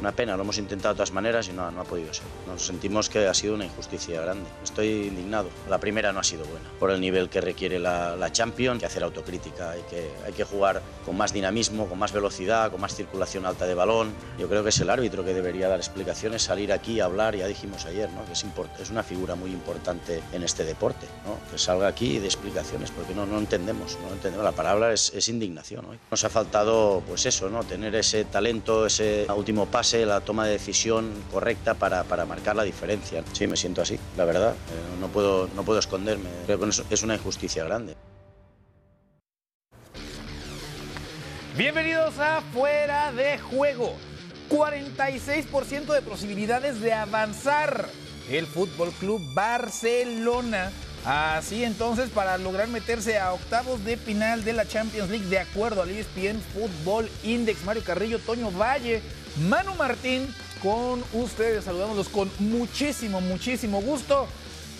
Una pena, lo hemos intentado de todas maneras y no, no ha podido ser. Nos sentimos que ha sido una injusticia grande. Estoy indignado. La primera no ha sido buena, por el nivel que requiere la, la Champions, hay que hacer autocrítica, hay que, hay que jugar con más dinamismo, con más velocidad, con más circulación alta de balón. Yo creo que es el árbitro que debería dar explicaciones, salir aquí a hablar, ya dijimos ayer, ¿no? que es, es una figura muy importante en este deporte, ¿no? que salga aquí y dé explicaciones, porque no, no entendemos, no entendemos. La palabra es, es indignación. ¿no? Nos ha faltado, pues eso, ¿no? tener ese talento, ese último la toma de decisión correcta para, para marcar la diferencia. Sí, me siento así, la verdad. Eh, no, puedo, no puedo esconderme. Creo que es una injusticia grande. Bienvenidos a Fuera de Juego. 46% de posibilidades de avanzar el Fútbol Club Barcelona. Así entonces, para lograr meterse a octavos de final de la Champions League, de acuerdo al ESPN Fútbol Index, Mario Carrillo, Toño Valle, Manu Martín, con ustedes, saludándolos con muchísimo, muchísimo gusto.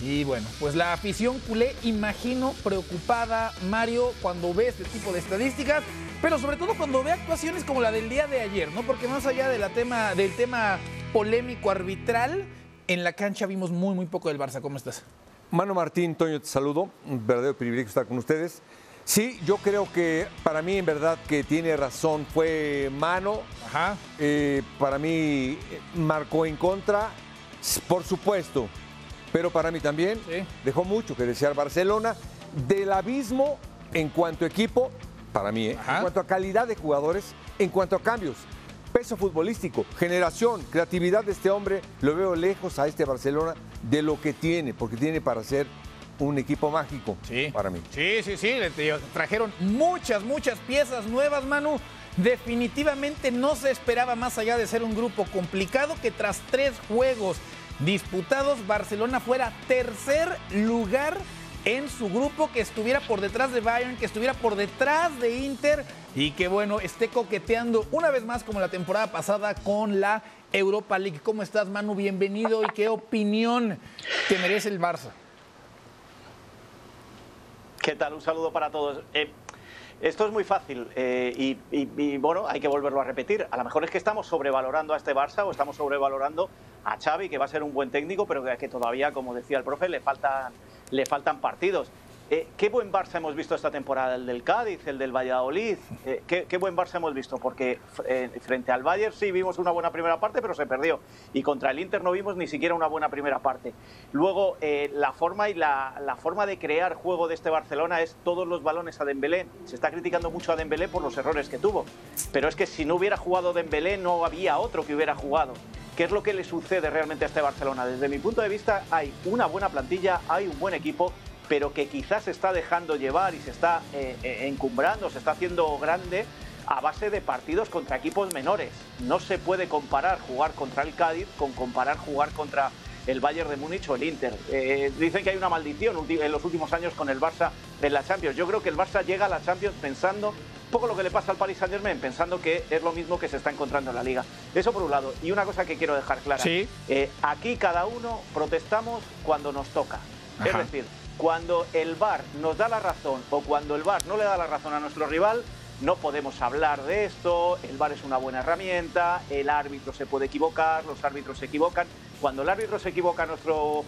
Y bueno, pues la afición culé, imagino, preocupada, Mario, cuando ve este tipo de estadísticas, pero sobre todo cuando ve actuaciones como la del día de ayer, ¿no? Porque más allá de tema, del tema polémico arbitral, en la cancha vimos muy, muy poco del Barça. ¿Cómo estás? Mano Martín, Toño, te saludo. Un verdadero privilegio estar con ustedes. Sí, yo creo que para mí en verdad que tiene razón. Fue Mano. Ajá. Eh, para mí marcó en contra, por supuesto. Pero para mí también Sí. dejó mucho que desear Barcelona. Del abismo en cuanto a equipo, para mí, ¿eh? En cuanto a calidad de jugadores, en cuanto a cambios, peso futbolístico, generación, creatividad de este hombre, lo veo lejos a este Barcelona de lo que tiene, porque tiene para ser un equipo mágico Sí. para mí. Sí, sí, sí. Trajeron muchas, muchas piezas nuevas, Manu. Definitivamente no se esperaba más allá de ser un grupo complicado que tras tres juegos disputados, Barcelona fuera tercer lugar en su grupo, que estuviera por detrás de Bayern, que estuviera por detrás de Inter y que bueno, esté coqueteando una vez más como la temporada pasada con la Europa League. ¿Cómo estás, Manu? Bienvenido y qué opinión te merece el Barça. ¿Qué tal? Un saludo para todos. Eh, esto es muy fácil eh, y, bueno, hay que volverlo a repetir. A lo mejor es que estamos sobrevalorando a este Barça o estamos sobrevalorando a Xavi, que va a ser un buen técnico, pero que, todavía, como decía el profe, le faltan partidos. Eh, ¿Qué buen Barça hemos visto esta temporada? El del Cádiz, el del Valladolid. Eh, ¿qué, buen Barça hemos visto? Porque eh, frente al Bayern sí vimos una buena primera parte, pero se perdió. Y contra el Inter no vimos ni siquiera una buena primera parte. Luego, la forma y la, la forma de crear juego de este Barcelona es todos los balones a Dembélé. Se está criticando mucho a Dembélé por los errores que tuvo. Pero es que si no hubiera jugado Dembélé, no había otro que hubiera jugado. ¿Qué es lo que le sucede realmente a este Barcelona? Desde mi punto de vista, hay una buena plantilla, hay un buen equipo, pero que quizás se está dejando llevar y se está eh, eh, encumbrando, se está haciendo grande a base de partidos contra equipos menores. No se puede comparar jugar contra el Cádiz con comparar jugar contra el Bayern de Múnich o el Inter. Eh, dicen que hay una maldición en los últimos años con el Barça en la Champions. Yo creo que el Barça llega a la Champions pensando un poco lo que le pasa al Paris Saint Germain, pensando que es lo mismo que se está encontrando en la liga. Eso por un lado. Y una cosa que quiero dejar clara. Sí. Eh, aquí cada uno protestamos cuando nos toca. Es decir, cuando el VAR nos da la razón o cuando el VAR no le da la razón a nuestro rival, no podemos hablar de esto, el VAR es una buena herramienta, el árbitro se puede equivocar, los árbitros se equivocan. Cuando el árbitro se equivoca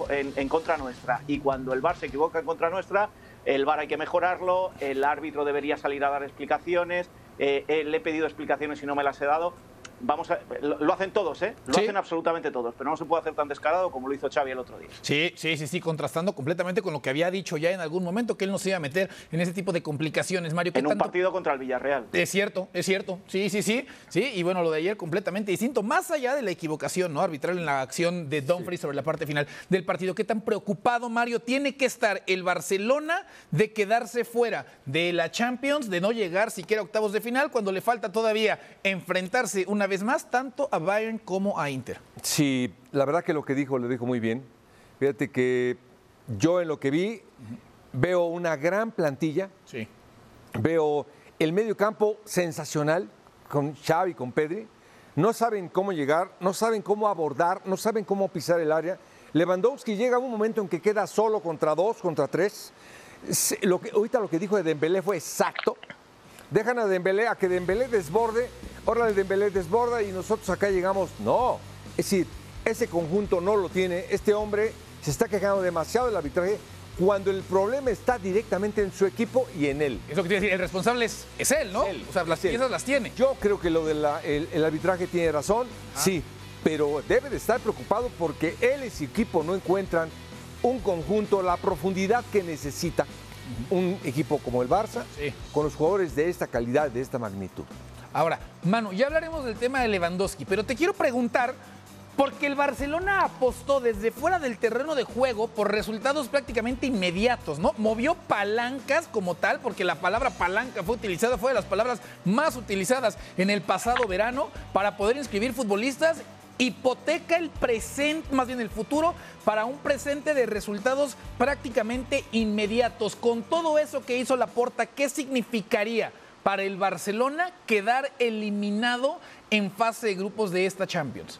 en contra nuestra y cuando el VAR se equivoca en contra nuestra, el VAR hay que mejorarlo, el árbitro debería salir a dar explicaciones, eh, eh, le he pedido explicaciones y no me las he dado. Vamos a, lo, hacen todos, ¿eh? Lo Sí. hacen absolutamente todos, pero no se puede hacer tan descarado como lo hizo Xavi el otro día. Sí, sí, sí, sí, contrastando completamente con lo que había dicho ya en algún momento, que él no se iba a meter en ese tipo de complicaciones, Mario. ¿qué En un partido contra el Villarreal. Es cierto, es cierto. Sí, sí, sí. Sí, y bueno, lo de ayer completamente distinto. Más allá de la equivocación, ¿no? Arbitral en la acción de Dumfries sobre la parte final del partido. ¿Qué tan preocupado, Mario, tiene que estar el Barcelona de quedarse fuera de la Champions, de no llegar siquiera a octavos de final, cuando le falta todavía enfrentarse una vez más tanto a Bayern como a Inter? Sí, la verdad que lo que dijo lo dijo muy bien. Fíjate que yo en lo que vi veo una gran plantilla, Sí. veo el medio campo sensacional con Xavi, con Pedri. No saben cómo llegar, no saben cómo abordar, no saben cómo pisar el área. Lewandowski llega a un momento en que queda solo contra dos, contra tres. Se- Lo que, ahorita lo que dijo de Dembélé fue exacto. Dejan a Dembélé a que Dembélé desborde ahora el Dembélé desborda y nosotros acá llegamos. No, es decir, ese conjunto no lo tiene. Este hombre se está quejando demasiado del arbitraje cuando el problema está directamente en su equipo y en él. Eso que te decir, el responsable es, es él, ¿no? Él. O sea, las piezas las tiene. Yo creo que lo del el, arbitraje tiene razón, sí, pero debe de estar preocupado porque él y su equipo no encuentran un conjunto, la profundidad que necesita un equipo como el Barça, Sí. con los jugadores de esta calidad, de esta magnitud. Ahora, Manu, ya hablaremos del tema de Lewandowski, pero te quiero preguntar, porque el Barcelona apostó desde fuera del terreno de juego por resultados prácticamente inmediatos, ¿no? Movió palancas como tal, porque la palabra palanca fue utilizada, fue de las palabras más utilizadas en el pasado verano para poder inscribir futbolistas. Hipoteca el presente, más bien el futuro, para un presente de resultados prácticamente inmediatos. Con todo eso que hizo Laporta, ¿qué significaría para el Barcelona quedar eliminado en fase de grupos de esta Champions?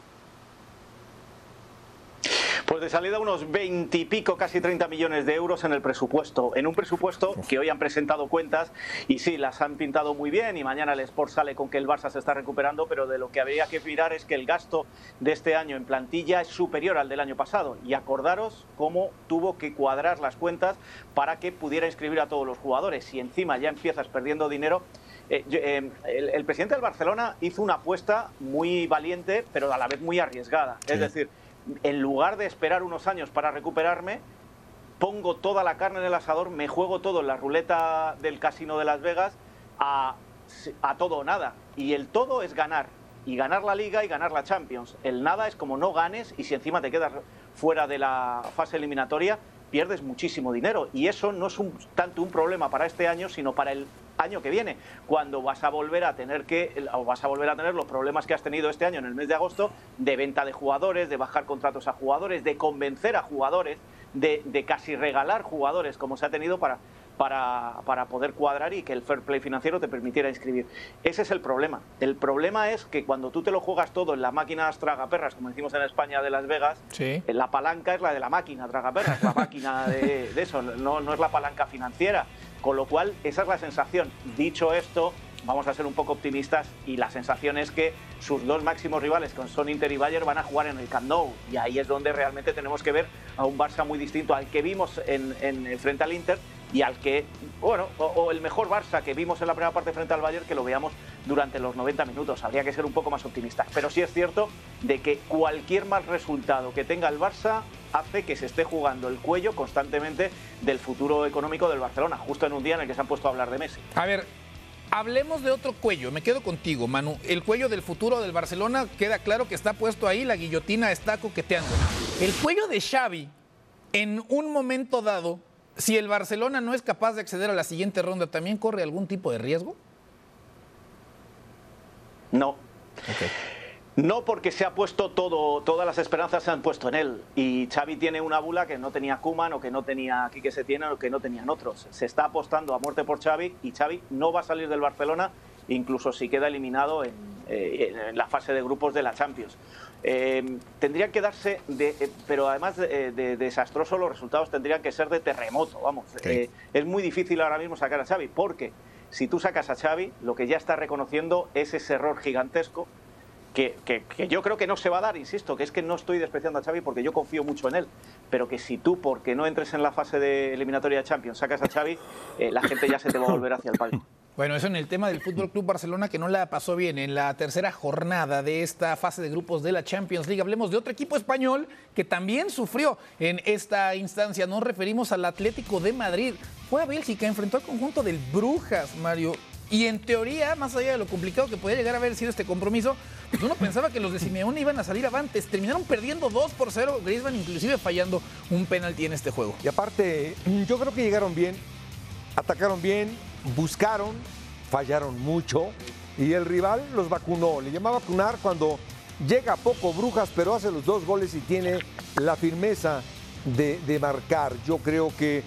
Pues de salida unos 20 y pico, casi 30 millones de euros en el presupuesto. En un presupuesto que hoy han presentado cuentas y sí, las han pintado muy bien y mañana el Sport sale con que el Barça se está recuperando, pero de lo que habría que mirar es que el gasto de este año en plantilla es superior al del año pasado. Y acordaros cómo tuvo que cuadrar las cuentas para que pudiera inscribir a todos los jugadores. Y encima ya empiezas perdiendo dinero, eh, eh, el, el presidente del Barcelona hizo una apuesta muy valiente, pero a la vez muy arriesgada. Es decir, en lugar de esperar unos años para recuperarme, pongo toda la carne en el asador, me juego todo en la ruleta del casino de Las Vegas a, todo o nada. Y el todo es ganar. Y ganar la liga y ganar la Champions. El nada es como no ganes y si encima te quedas fuera de la fase eliminatoria, pierdes muchísimo dinero. Y eso no es un- tanto un problema para este año, sino para el año que viene, cuando vas a volver a tener que o vas a volver a tener los problemas que has tenido este año en el mes de agosto de venta de jugadores, de bajar contratos a jugadores, de convencer a jugadores, de, de casi regalar jugadores como se ha tenido para para, para poder cuadrar y que el fair play financiero te permitiera inscribir. Ese es el problema. El problema es que cuando tú te lo juegas todo en las máquinas tragaperras, como decimos en España de Las Vegas, Sí. eh, la palanca es la de la máquina tragaperras, la máquina de, de eso, no, no es la palanca financiera. Con lo cual, esa es la sensación. Dicho esto, vamos a ser un poco optimistas y la sensación es que sus dos máximos rivales, con Son Inter y Bayern, van a jugar en el Camp Nou. Y ahí es donde realmente tenemos que ver a un Barça muy distinto al que vimos en, en- frente al Inter y al que, bueno, o, o el mejor Barça que vimos en la primera parte frente al Bayern, que lo veamos durante los 90 minutos. Habría que ser un poco más optimistas. Pero sí es cierto de que cualquier mal resultado que tenga el Barça hace que se esté jugando el cuello constantemente del futuro económico del Barcelona, justo en un día en el que se han puesto a hablar de Messi. A ver, hablemos de otro cuello. Me quedo contigo, Manu. El cuello del futuro del Barcelona queda claro que está puesto ahí, la guillotina está coqueteando. El cuello de Xavi, en un momento dado, si el Barcelona no es capaz de acceder a la siguiente ronda, ¿también corre algún tipo de riesgo? No. No porque se ha puesto todo, todas las esperanzas se han puesto en él. Y Xavi tiene una bula que no tenía Kuman o que no tenía Quique Setién o que no tenían otros. Se está apostando a muerte por Xavi y Xavi no va a salir del Barcelona incluso si queda eliminado en, eh, en la fase de grupos de la Champions. Eh, tendrían que darse, de, eh, pero además de, de desastroso, los resultados tendrían que ser de terremoto. Vamos, Eh, es muy difícil ahora mismo sacar a Xavi porque si tú sacas a Xavi, lo que ya está reconociendo es ese error gigantesco que, que- yo creo que no se va a dar, insisto, que es que no estoy despreciando a Xavi porque yo confío mucho en él, pero que si tú, porque no entres en la fase de eliminatoria de Champions, sacas a Xavi, eh, la gente ya se te va a volver hacia el palco. Bueno, eso en el tema del Fútbol Club Barcelona que no la pasó bien en la tercera jornada de esta fase de grupos de la Champions League. Hablemos de otro equipo español que también sufrió en esta instancia. Nos referimos al Atlético de Madrid. Fue a Bélgica, enfrentó al conjunto del Brujas, Mario. Y en teoría, más allá de lo complicado que podía llegar a haber sido este compromiso, pues uno pensaba que los de Simeone iban a salir avantes. Terminaron perdiendo 2 por 0, Griezmann inclusive fallando un penalti en este juego. Y aparte, yo creo que llegaron bien, atacaron bien, buscaron, fallaron mucho y el rival los vacunó. Le llama a vacunar cuando llega poco Brujas, pero hace los dos goles y tiene la firmeza de, de marcar. Yo creo que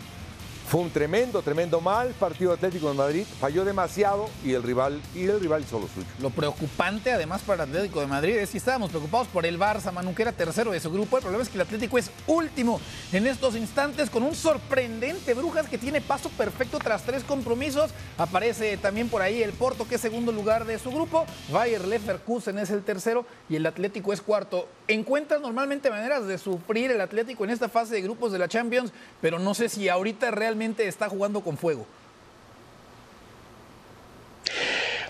Fue un tremendo, tremendo mal partido Atlético de Madrid. Falló demasiado y el rival, y el rival hizo lo suyo. Lo preocupante, además, para el Atlético de Madrid es que estábamos preocupados por el Barça, Manu, que era tercero de su grupo. El problema es que el Atlético es último en estos instantes con un sorprendente Brujas que tiene paso perfecto tras tres compromisos. Aparece también por ahí el Porto, que es segundo lugar de su grupo. Bayer Leverkusen es el tercero y el Atlético es cuarto. Encuentra normalmente maneras de sufrir el Atlético en esta fase de grupos de la Champions, pero no sé si ahorita realmente está jugando con fuego.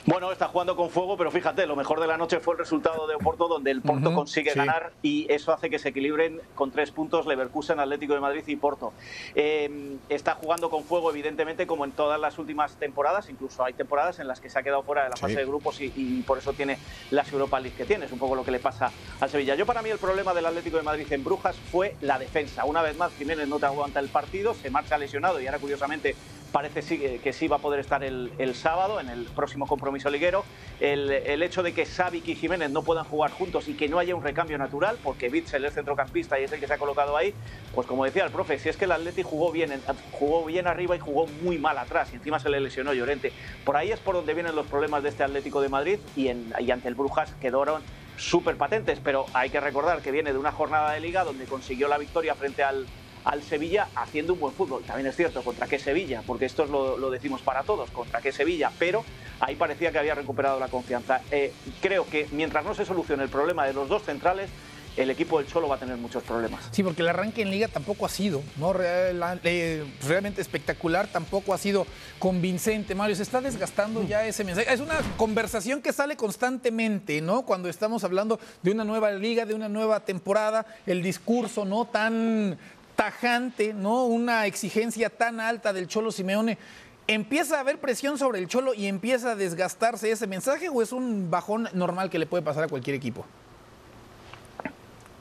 Bueno, está jugando con fuego, pero fíjate, lo mejor de la noche fue el resultado de Oporto, donde el Porto consigue ganar y eso hace que se equilibren con tres puntos Leverkusen, Atlético de Madrid y Porto. Eh, está jugando con fuego, evidentemente, como en todas las últimas temporadas, incluso hay temporadas en las que se ha quedado fuera de la fase de grupos y, por eso tiene las Europa League que tiene. Es un poco lo que le pasa al Sevilla. Yo, para mí, el problema del Atlético de Madrid en Brujas fue la defensa. Una vez más, Jiménez no te aguanta el partido, se marcha lesionado y ahora, curiosamente, parece que sí va a poder estar el, sábado en el próximo compromiso liguero. El, el, hecho de que Savic y Jiménez no puedan jugar juntos y que no haya un recambio natural, porque Bitzel es centrocampista y es el que se ha colocado ahí, pues como decía el profe, si es que el Atleti jugó bien, jugó bien arriba y jugó muy mal atrás, y encima se le lesionó Llorente. Por ahí es por donde vienen los problemas de este Atlético de Madrid y, en, y ante el Brujas quedaron súper patentes, pero hay que recordar que viene de una jornada de liga donde consiguió la victoria frente al al Sevilla haciendo un buen fútbol. También es cierto, ¿contra qué Sevilla? Porque esto es lo, decimos para todos, ¿contra qué Sevilla? Pero ahí parecía que había recuperado la confianza. Eh, creo que mientras no se solucione el problema de los dos centrales, el equipo del Cholo va a tener muchos problemas. Sí, porque el arranque en liga tampoco ha sido, ¿no? Eh, realmente espectacular, tampoco ha sido convincente, Mario. Se está desgastando ya ese mensaje. Es una conversación que sale constantemente, ¿no? Cuando estamos hablando de una nueva liga, de una nueva temporada, el discurso, ¿no? Tan tajante, ¿no? Una exigencia tan alta del Cholo Simeone. ¿Empieza a haber presión sobre el Cholo y empieza a desgastarse ese mensaje o es un bajón normal que le puede pasar a cualquier equipo?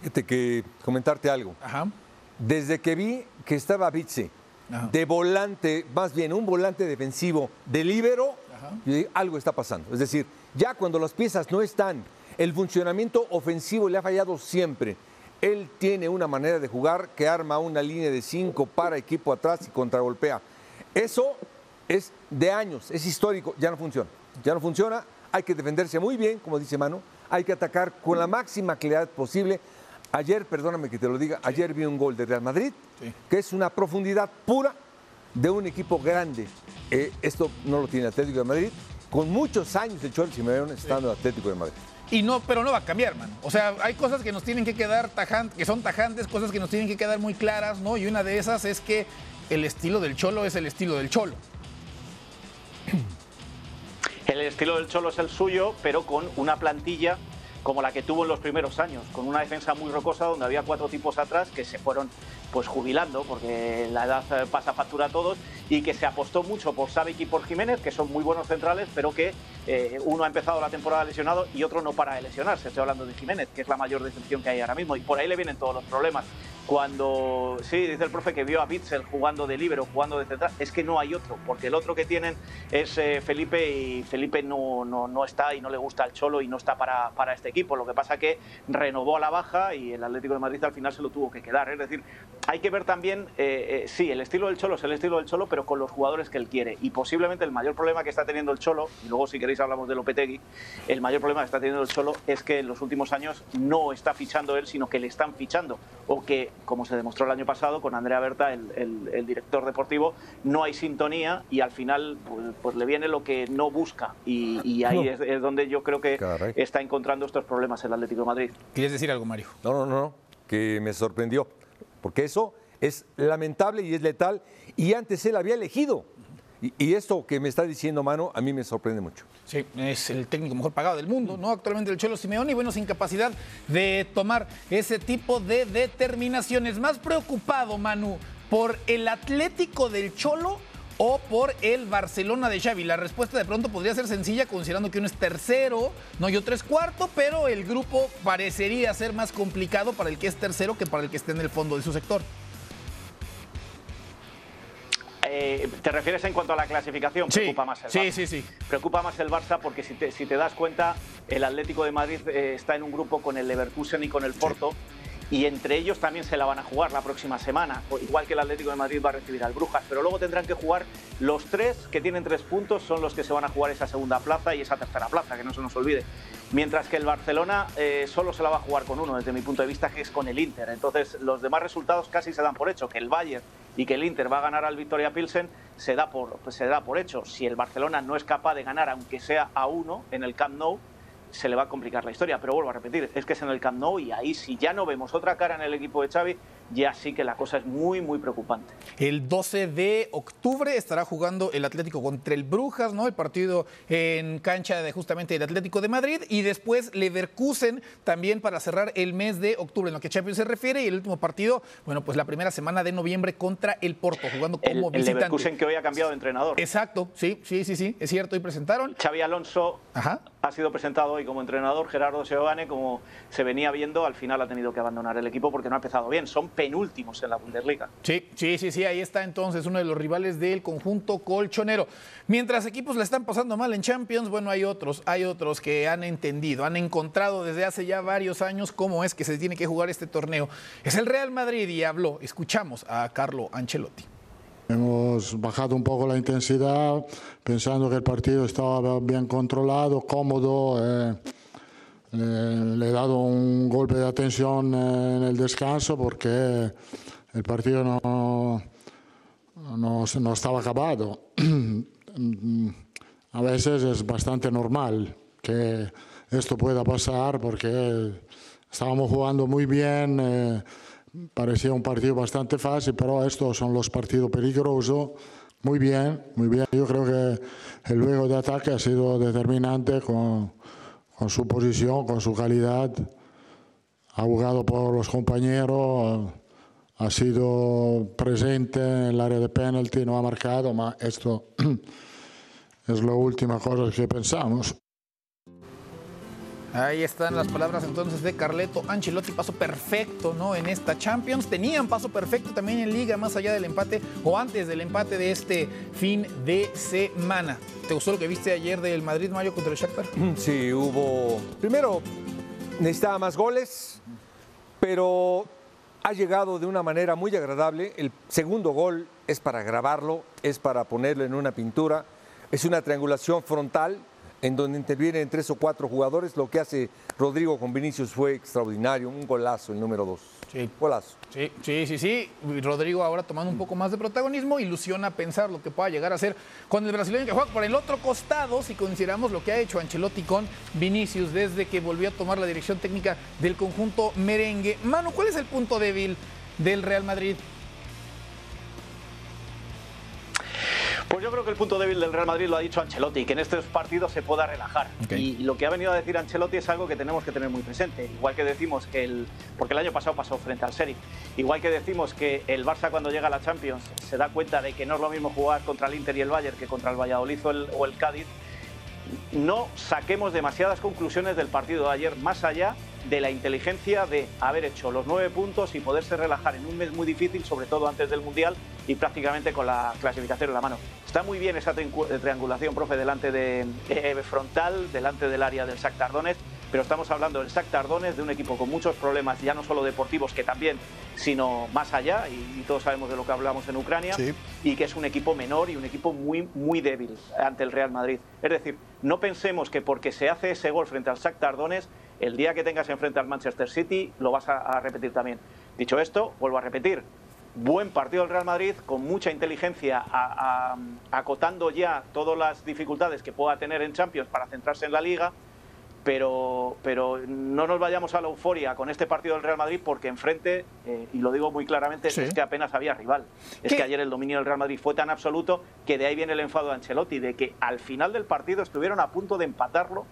Fíjate que comentarte algo. Ajá. Desde que vi que estaba Bitze de volante, más bien un volante defensivo de líbero, algo está pasando. Es decir, ya cuando las piezas no están, el funcionamiento ofensivo le ha fallado siempre. Él tiene una manera de jugar que arma una línea de cinco para equipo atrás y contragolpea. Eso es de años, es histórico, ya no funciona. Ya no funciona, hay que defenderse muy bien, como dice Mano, hay que atacar con la máxima claridad posible. Ayer, perdóname que te lo diga, ayer vi un gol de Real Madrid, que es una profundidad pura de un equipo grande. Eh, esto no lo tiene Atlético de Madrid, con muchos años de Simeone estando en Atlético de Madrid. Y no, pero no va a cambiar, man. O sea, hay cosas que nos tienen que quedar tajantes, que son tajantes, cosas que nos tienen que quedar muy claras, ¿no? Y una de esas es que el estilo del Cholo es el estilo del Cholo. El estilo del Cholo es el suyo, pero con una plantilla como la que tuvo en los primeros años, con una defensa muy rocosa donde había cuatro tipos atrás que se fueron pues jubilando, porque la edad eh, pasa factura a todos, y que se apostó mucho por Savic y por Jiménez, que son muy buenos centrales, pero que eh, uno ha empezado la temporada lesionado y otro no para de lesionarse. Estoy hablando de Jiménez, que es la mayor decepción que hay ahora mismo, y por ahí le vienen todos los problemas. Cuando, sí, dice el profe que vio a Bitzel jugando de libero, jugando de central, es que no hay otro, porque el otro que tienen es eh, Felipe y Felipe no, no, no, está y no le gusta el Cholo y no está para, para este equipo. Lo que pasa que renovó a la baja y el Atlético de Madrid al final se lo tuvo que quedar. Es decir, hay que ver también, eh, eh, sí, el estilo del Cholo es el estilo del Cholo, pero con los jugadores que él quiere. Y posiblemente el mayor problema que está teniendo el Cholo, y luego si queréis hablamos de Lopetegui, el mayor problema que está teniendo el Cholo es que en los últimos años no está fichando él, sino que le están fichando. O que, como se demostró el año pasado con Andrea Berta, el, director deportivo, no hay sintonía y al final pues, pues le viene lo que no busca. Y, ahí es, donde yo creo que está encontrando estos problemas el Atlético de Madrid. ¿Quieres decir algo, Mario? No, no, no, que me sorprendió. Porque eso es lamentable y es letal. Y antes él había elegido. Y, esto que me está diciendo Mano, a mí me sorprende mucho. Sí, es el técnico mejor pagado del mundo, ¿no? Actualmente el Cholo Simeone y bueno, sin capacidad de tomar ese tipo de determinaciones. Más preocupado, Manu, por el Atlético del Cholo o por el Barcelona de Xavi? La respuesta de pronto podría ser sencilla considerando que uno es tercero, no yo tres cuarto, pero el grupo parecería ser más complicado para el que es tercero que para el que esté en el fondo de su sector. Eh, ¿Te refieres en cuanto a la clasificación? Preocupa más el sí, Barça. Sí, sí, Preocupa más el Barça porque si te, das cuenta, el Atlético de Madrid eh, está en un grupo con el Leverkusen y con el Porto. Y entre ellos también se la van a jugar la próxima semana, igual que el Atlético de Madrid va a recibir al Brujas, pero luego tendrán que jugar los tres que tienen tres puntos, son los que se van a jugar esa segunda plaza y esa tercera plaza, que no se nos olvide. Mientras que el Barcelona eh, solo se la va a jugar con uno, desde mi punto de vista, que es con el Inter. Entonces, los demás resultados casi se dan por hecho, que el Bayern y que el Inter va a ganar al Victoria Pilsen, se da por, pues se da por hecho. Si el Barcelona no es capaz de ganar, aunque sea a uno, en el Camp Nou, se le va a complicar la historia. Pero vuelvo a repetir, es que es en el Camp Nou y ahí si ya no vemos otra cara en el equipo de Xavi, ya sí que la cosa es muy, muy preocupante. El 12 de octubre estará jugando el Atlético contra el Brujas, ¿no? El partido en cancha de justamente el Atlético de Madrid y después Leverkusen también para cerrar el mes de octubre en lo que Champions se refiere y el último partido, bueno, pues la primera semana de noviembre contra el Porto, jugando como el, visitante. El Leverkusen que hoy ha cambiado de entrenador. Exacto, sí, sí, sí, sí, es cierto, y presentaron. Xavi Alonso ha sido presentado hoy como entrenador, Gerardo Seoane, como se venía viendo, al final ha tenido que abandonar el equipo porque no ha empezado bien. Son penúltimos en la Bundesliga. Sí, sí, sí, sí, ahí está entonces uno de los rivales del conjunto colchonero. Mientras equipos le están pasando mal en Champions, bueno, hay otros, hay otros que han entendido, han encontrado desde hace ya varios años cómo es que se tiene que jugar este torneo. Es el Real Madrid y habló, escuchamos a Carlo Ancelotti. Hemos bajado un poco la intensidad pensando que el partido estaba bien controlado, cómodo. Eh, le he dado un golpe de atención en el descanso porque el partido no, no, estaba acabado. A veces es bastante normal que esto pueda pasar porque estábamos jugando muy bien, eh, parecía un partido bastante fácil, pero estos son los partidos peligrosos. Muy bien, muy bien. Yo creo que el luego de ataque ha sido determinante con con su posición, con su calidad, ha jugado por los compañeros, ha sido presente en el área de penalti, no ha marcado, pero esto es la última cosa que pensamos. Ahí están las palabras entonces de Carleto Ancelotti, paso perfecto ¿no? en esta Champions. Tenían paso perfecto también en Liga, más allá del empate o antes del empate de este fin de semana. ¿Te gustó lo que viste ayer del Madrid, Mario, contra el Shakhtar? Sí, hubo... Primero, necesitaba más goles, pero ha llegado de una manera muy agradable. El segundo gol es para grabarlo, es para ponerlo en una pintura. Es una triangulación frontal en donde intervienen tres o cuatro jugadores. Lo que hace Rodrigo con Vinicius fue extraordinario, un golazo el número dos. Sí. Golazo. Sí, sí, sí, sí. Rodrigo ahora tomando un poco más de protagonismo, ilusiona pensar lo que pueda llegar a ser con el brasileño que juega por el otro costado, si consideramos lo que ha hecho Ancelotti con Vinicius desde que volvió a tomar la dirección técnica del conjunto merengue. Mano, ¿cuál es el punto débil del Real Madrid? Pues yo creo que el punto débil del Real Madrid lo ha dicho Ancelotti, que en estos partidos se pueda relajar. Y lo que ha venido a decir Ancelotti es algo que tenemos que tener muy presente. Igual que decimos que el. Porque el año pasado pasó frente al Seri. Igual que decimos que el Barça cuando llega a la Champions se da cuenta de que no es lo mismo jugar contra el Inter y el Bayern que contra el Valladolid o el, o el Cádiz. No saquemos demasiadas conclusiones del partido de ayer, más allá de la inteligencia de haber hecho los nueve puntos y poderse relajar en un mes muy difícil, sobre todo antes del Mundial y prácticamente con la clasificación en la mano. Está muy bien esa triangulación, profe, delante de eh, frontal, delante del área del Sac Tardones, pero estamos hablando del Sac Tardones, de un equipo con muchos problemas, ya no solo deportivos, que también, sino más allá, y, todos sabemos de lo que hablamos en Ucrania, y que es un equipo menor y un equipo muy, muy débil ante el Real Madrid. Es decir, no pensemos que porque se hace ese gol frente al Sac Tardones, el día que tengas enfrente al Manchester City lo vas a repetir también. Dicho esto, vuelvo a repetir, buen partido del Real Madrid, con mucha inteligencia, acotando ya todas las dificultades que pueda tener en Champions para centrarse en la liga, pero, pero no nos vayamos a la euforia con este partido del Real Madrid porque enfrente, eh, y lo digo muy claramente, es que apenas había rival. Es que ayer el dominio del Real Madrid fue tan absoluto que de ahí viene el enfado de Ancelotti, de que al final del partido estuvieron a punto de empatarlo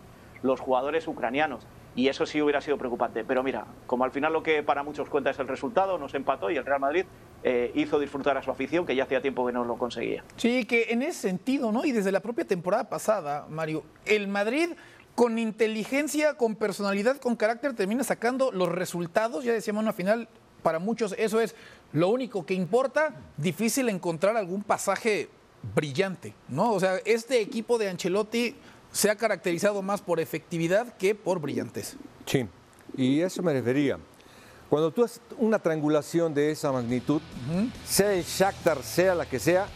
los jugadores ucranianos. Y eso sí hubiera sido preocupante. Pero mira, como al final lo que para muchos cuenta es el resultado, nos empató y el Real Madrid eh, hizo disfrutar a su afición, que ya hacía tiempo que no lo conseguía. Sí, que en ese sentido, ¿no? Y desde la propia temporada pasada, Mario, el Madrid con inteligencia, con personalidad, con carácter, termina sacando los resultados. Ya decíamos, una final, para muchos eso es lo único que importa. Difícil encontrar algún pasaje brillante, ¿no? O sea, este equipo de Ancelotti se ha caracterizado más por efectividad que por brillantez. Sí, y eso me refería. Cuando tú haces una triangulación de esa magnitud, sea el Shakhtar, sea la que sea,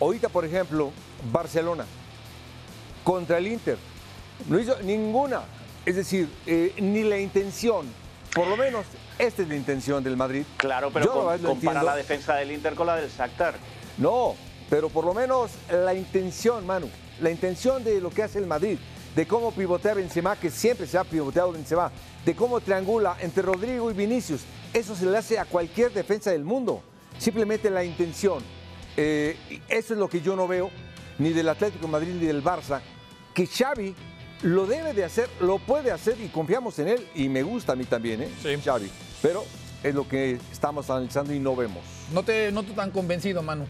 ahorita, por ejemplo, Barcelona contra el Inter, no hizo ninguna, es decir, eh, ni la intención, por lo menos esta es la intención del Madrid. Claro, pero entiendo. compara la defensa del Inter con la del Shakhtar. No, pero por lo menos la intención, Manu, la intención de lo que hace el Madrid, de cómo pivotea Benzema, que siempre se ha pivoteado Benzema, de cómo triangula entre Rodrigo y Vinicius, eso se le hace a cualquier defensa del mundo. Simplemente la intención. Eh, eso es lo que yo no veo ni del Atlético de Madrid ni del Barça, que Xavi lo debe de hacer, lo puede hacer y confiamos en él y me gusta a mí también, ¿eh? Sí. Xavi. Pero es lo que estamos analizando y no vemos. No te noto tan convencido, Manu.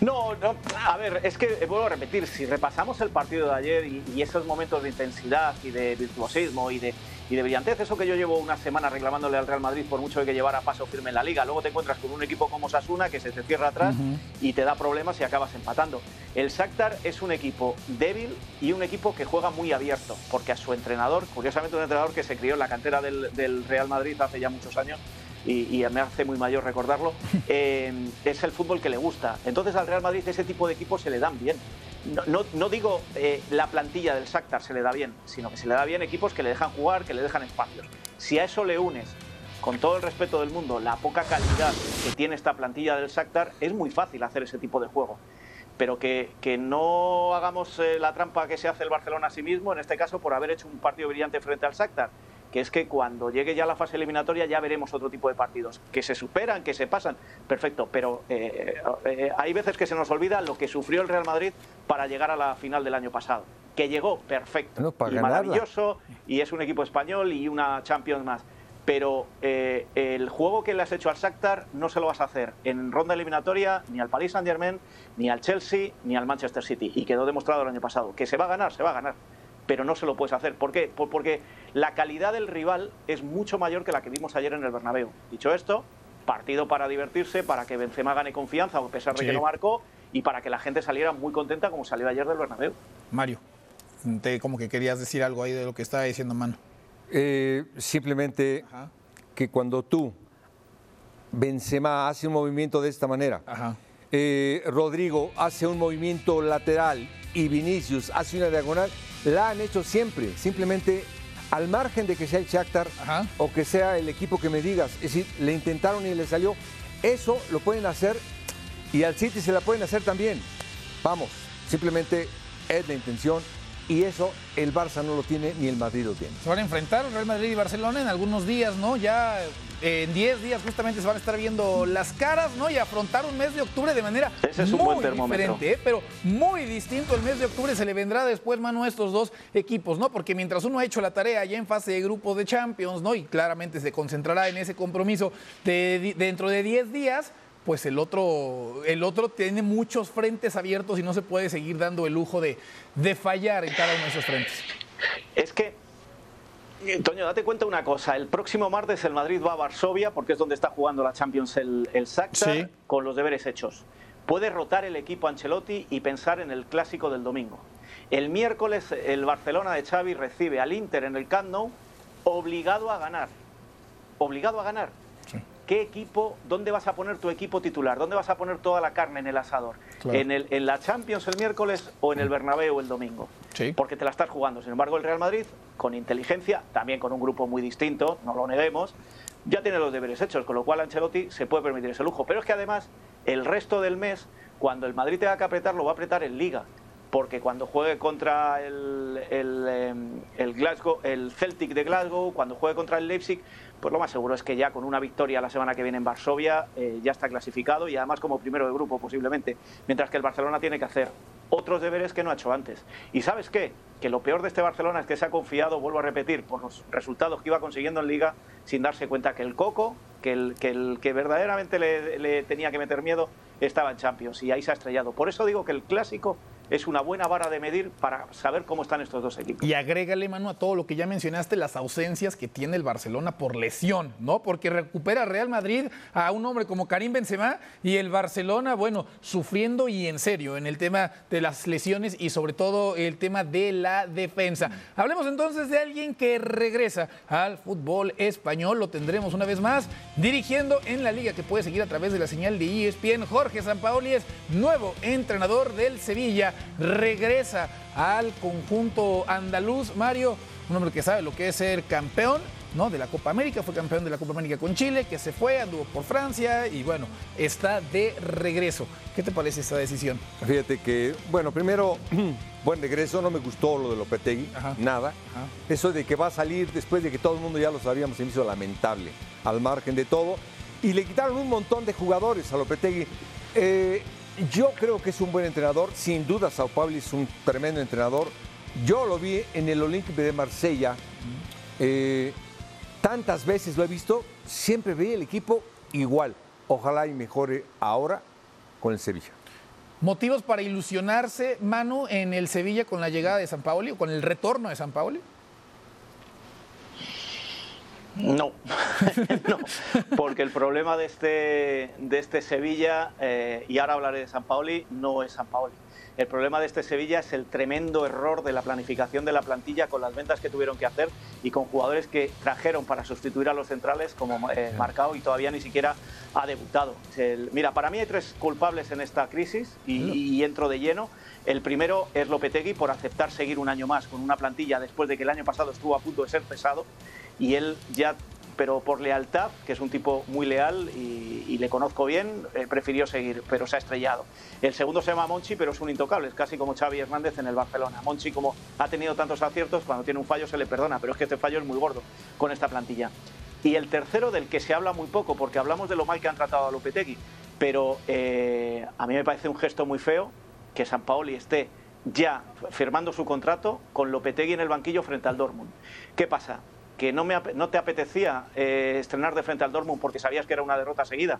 No, no, a ver, es que eh, vuelvo a repetir, si repasamos el partido de ayer y, y esos momentos de intensidad y de virtuosismo y de, y de brillantez, eso que yo llevo una semana reclamándole al Real Madrid por mucho que llevara paso firme en la liga, luego te encuentras con un equipo como Sasuna que se te cierra atrás y te da problemas y acabas empatando. El Shakhtar es un equipo débil y un equipo que juega muy abierto, porque a su entrenador, curiosamente un entrenador que se crió en la cantera del, del Real Madrid hace ya muchos años, y, y me hace muy mayor recordarlo, eh, es el fútbol que le gusta. Entonces al Real Madrid ese tipo de equipos se le dan bien. No, digo eh, la plantilla del Shakhtar se le da bien, sino que se le da bien equipos que le dejan jugar, que le dejan espacios. Si a eso le unes, con todo el respeto del mundo, la poca calidad que tiene esta plantilla del Shakhtar, es muy fácil hacer ese tipo de juego. Pero que, que no hagamos eh, la trampa que se hace el Barcelona a sí mismo, en este caso por haber hecho un partido brillante frente al Shakhtar, que es que cuando llegue ya la fase eliminatoria ya veremos otro tipo de partidos, que se superan, que se pasan, perfecto, pero eh, eh, hay veces que se nos olvida lo que sufrió el Real Madrid para llegar a la final del año pasado, que llegó perfecto No, para y maravilloso, y es un equipo español y una Champions más. Pero eh, el juego que le has hecho al Shakhtar no se lo vas a hacer en ronda eliminatoria ni al Paris Saint Germain, ni al Chelsea, ni al Manchester City. Y quedó demostrado el año pasado. Que se va a ganar, se va a ganar. Pero no se lo puedes hacer. ¿Por qué? Por- porque la calidad del rival es mucho mayor que la que vimos ayer en el Bernabéu. Dicho esto, partido para divertirse, para que Benzema gane confianza, a pesar de Sí. que no marcó, y para que la gente saliera muy contenta como salió ayer del Bernabéu. Mario, te, como que querías decir algo ahí de lo que estaba diciendo Manu. Eh, simplemente Ajá. que cuando tú, Benzema, hace un movimiento de esta manera, Ajá. eh, Rodrigo hace un movimiento lateral y Vinicius hace una diagonal, la han hecho siempre. Simplemente al margen de que sea el Shakhtar Ajá. o que sea el equipo que me digas, es decir, le intentaron y le salió, eso lo pueden hacer y al City se la pueden hacer también. Vamos, simplemente es la intención y eso el Barça no lo tiene ni el Madrid lo tiene. Se van a enfrentar Real Madrid y Barcelona en algunos días, ¿no? Ya eh, en 10 días justamente se van a estar viendo las caras, ¿no? Y afrontar un mes de octubre de manera Ese es un muy buen termómetro. diferente, ¿eh? pero muy distinto. El mes de octubre se le vendrá después, mano, a estos dos equipos, ¿no? Porque mientras uno ha hecho la tarea ya en fase de grupos de Champions, ¿no? Y claramente se concentrará en ese compromiso de, dentro de 10 días. Pues el otro, el otro tiene muchos frentes abiertos y no se puede seguir dando el lujo de, de fallar en cada uno de esos frentes. Es que, Toño, date cuenta una cosa. El próximo martes el Madrid va a Varsovia, porque es donde está jugando la Champions el, el Shakhtar, Sí. con los deberes hechos. Puede rotar el equipo Ancelotti y pensar en el clásico del domingo. El miércoles el Barcelona de Xavi recibe al Inter en el Camp Nou, obligado a ganar. Obligado a ganar. ¿Qué equipo, dónde vas a poner tu equipo titular? ¿Dónde vas a poner toda la carne en el asador? Claro. ¿En, el, ¿En la Champions el miércoles o en el Bernabéu el domingo? Sí. Porque te la estás jugando. Sin embargo, el Real Madrid, con inteligencia, también con un grupo muy distinto, no lo neguemos, ya tiene los deberes hechos, con lo cual Ancelotti se puede permitir ese lujo. Pero es que además, el resto del mes, cuando el Madrid tenga que apretar, lo va a apretar en Liga. Porque cuando juegue contra el, el, eh, el Glasgow, el Celtic de Glasgow, cuando juegue contra el Leipzig, pues lo más seguro es que ya con una victoria la semana que viene en Varsovia eh, ya está clasificado y además como primero de grupo posiblemente. Mientras que el Barcelona tiene que hacer otros deberes que no ha hecho antes. ¿Y sabes qué? Que lo peor de este Barcelona es que se ha confiado, vuelvo a repetir, por los resultados que iba consiguiendo en Liga sin darse cuenta que el Coco, que el que, verdaderamente le tenía que meter miedo, estaba en Champions y ahí se ha estrellado. Por eso digo que el clásico es una buena vara de medir para saber cómo están estos dos equipos. Y agrégale, mano, a todo lo que ya mencionaste, las ausencias que tiene el Barcelona por lesión, ¿no? Porque recupera Real Madrid a un hombre como Karim Benzema y el Barcelona, bueno, sufriendo y en serio en el tema de las lesiones y sobre todo el tema de la defensa. Hablemos entonces de alguien que regresa al fútbol español, lo tendremos una vez más dirigiendo en la liga que puede seguir a través de la señal de ESPN. Jorge Sampaoli es nuevo entrenador del Sevilla regresa al conjunto andaluz. Mario, un hombre que sabe lo que es ser campeón ¿no? de la Copa América, fue campeón de la Copa América con Chile, que se fue, anduvo por Francia y bueno, está de regreso. ¿Qué te parece esta decisión? Fíjate que, bueno, primero, buen regreso, no me gustó lo de Lopetegui, nada. Eso de que va a salir después de que todo el mundo ya lo sabíamos, se me hizo lamentable, al margen de todo. Y le quitaron un montón de jugadores a Lopetegui. Eh, yo creo que es un buen entrenador, sin duda Sao Paulo es un tremendo entrenador. Yo lo vi en el Olympique de Marsella, eh, tantas veces lo he visto, siempre ve el equipo igual. Ojalá y mejore ahora con el Sevilla. ¿Motivos para ilusionarse, Manu, en el Sevilla con la llegada de San Paoli o con el retorno de San Paoli? No, no, porque el problema de este, de este Sevilla, eh, y ahora hablaré de San Paoli, no es San Paoli. El problema de este Sevilla es el tremendo error de la planificación de la plantilla con las ventas que tuvieron que hacer y con jugadores que trajeron para sustituir a los centrales como eh, Marcao y todavía ni siquiera ha debutado. mira, para mí hay tres culpables en esta crisis y, y entro de lleno. El primero es Lopetegui por aceptar seguir un año más con una plantilla después de que el año pasado estuvo a punto de ser cesado y él ya, pero por lealtad, que es un tipo muy leal y, le conozco bien, eh, prefirió seguir, pero se ha estrellado. El segundo se llama Monchi, pero es un intocable, es casi como Xavi Hernández en el Barcelona. Monchi, como ha tenido tantos aciertos, cuando tiene un fallo se le perdona, pero es que este fallo es muy gordo con esta plantilla. Y el tercero, del que se habla muy poco, porque hablamos de lo mal que han tratado a Lopetegui, pero eh, a mí me parece un gesto muy feo que San Paoli esté ya firmando su contrato con Lopetegui en el banquillo frente al Dortmund. ¿Qué pasa? Que no, te apetecía eh, estrenar de frente al Dortmund porque sabías que era una derrota seguida.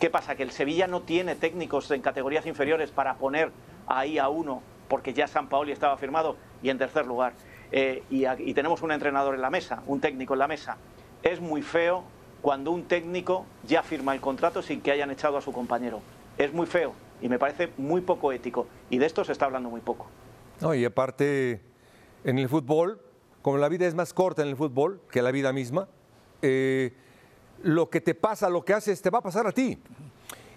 ¿Qué pasa? Que el Sevilla no tiene técnicos en categorías inferiores para poner ahí a uno, porque ya San Paoli estaba firmado, y en tercer lugar. Eh, y, y tenemos un entrenador en la mesa, un técnico en la mesa. Es muy feo cuando un técnico ya firma el contrato sin que hayan echado a su compañero. Es muy feo y me parece muy poco ético. Y de esto se está hablando muy poco. No, y aparte, en el fútbol como la vida es más corta en el fútbol que la vida misma, eh, lo que te pasa, lo que haces, te va a pasar a ti.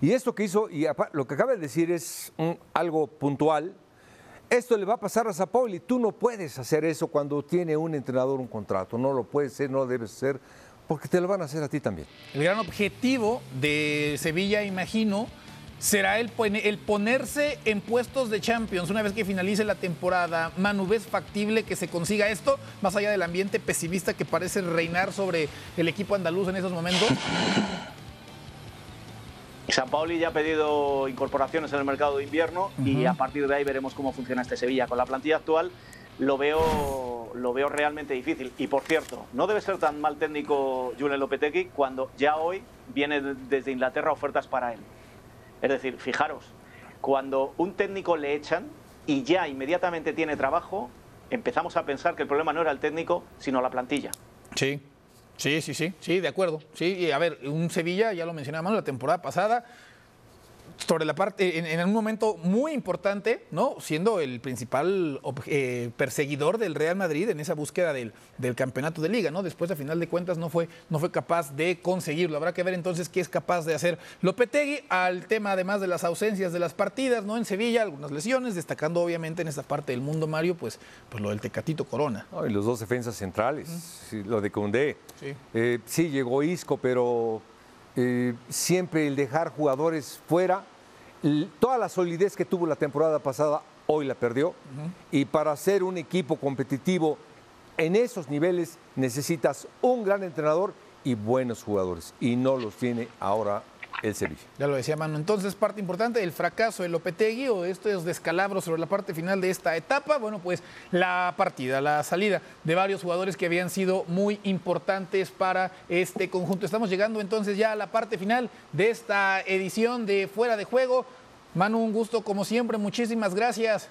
Y esto que hizo, y lo que acaba de decir es algo puntual, esto le va a pasar a Zapoli. Tú no puedes hacer eso cuando tiene un entrenador un contrato. No lo puedes hacer, no lo debes hacer, porque te lo van a hacer a ti también. El gran objetivo de Sevilla, imagino, será el, el, ponerse en puestos de Champions una vez que finalice la temporada. Manu, ¿ves factible que se consiga esto, más allá del ambiente pesimista que parece reinar sobre el equipo andaluz en esos momentos? San Paoli ya ha pedido incorporaciones en el mercado de invierno y a partir de ahí veremos cómo funciona este Sevilla. Con la plantilla actual lo veo, lo veo realmente difícil. Y por cierto, no debe ser tan mal técnico Julen Lopetegui cuando ya hoy viene desde Inglaterra ofertas para él. Es decir, fijaros, cuando un técnico le echan y ya inmediatamente tiene trabajo, empezamos a pensar que el problema no era el técnico, sino la plantilla. Sí, sí, sí, sí, sí, de acuerdo. Sí, y a ver, un Sevilla, ya lo mencionábamos la temporada pasada, sobre la parte, en, un momento muy importante, ¿no? Siendo el principal eh, perseguidor del Real Madrid en esa búsqueda del, del, campeonato de liga, ¿no? Después, a final de cuentas, no fue, no fue capaz de conseguirlo. Habrá que ver entonces qué es capaz de hacer Lopetegui al tema, además de las ausencias de las partidas, ¿no? En Sevilla, algunas lesiones, destacando obviamente en esta parte del mundo, Mario, pues, pues lo del Tecatito Corona. y los dos defensas centrales, lo de Condé. Sí. Eh, sí, llegó Isco, pero eh, siempre el dejar jugadores fuera, toda la solidez que tuvo la temporada pasada, hoy la perdió. Y para ser un equipo competitivo en esos niveles necesitas un gran entrenador y buenos jugadores. Y no los tiene ahora el Sevilla. Ya lo decía Manu. Entonces, parte importante del fracaso de Lopetegui o de estos descalabros sobre la parte final de esta etapa, bueno, pues la partida, la salida de varios jugadores que habían sido muy importantes para este conjunto. Estamos llegando entonces ya a la parte final de esta edición de Fuera de Juego. Manu, un gusto como siempre, muchísimas gracias.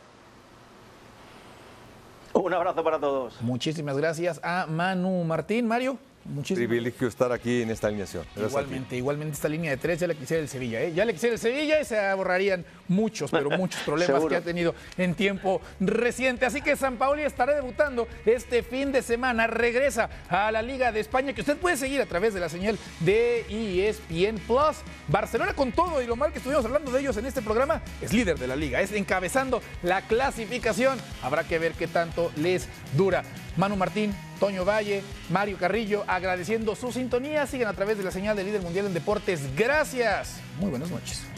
Un abrazo para todos. Muchísimas gracias a Manu Martín. Mario. Muchísimas Privilegio estar aquí en esta alineación. Gracias igualmente, igualmente esta línea de tres ya le quisiera el Sevilla, ¿eh? Ya le quisiera el Sevilla y se ahorrarían muchos, pero muchos problemas que ha tenido en tiempo reciente. Así que San Paoli estará debutando este fin de semana. Regresa a la Liga de España, que usted puede seguir a través de la señal de ESPN Plus. Barcelona con todo y lo mal que estuvimos hablando de ellos en este programa, es líder de la liga, es encabezando la clasificación. Habrá que ver qué tanto les dura. Manu Martín, Toño Valle, Mario Carrillo, agradeciendo su sintonía. Siguen a través de la señal de líder mundial en deportes. Gracias. Muy buenas noches.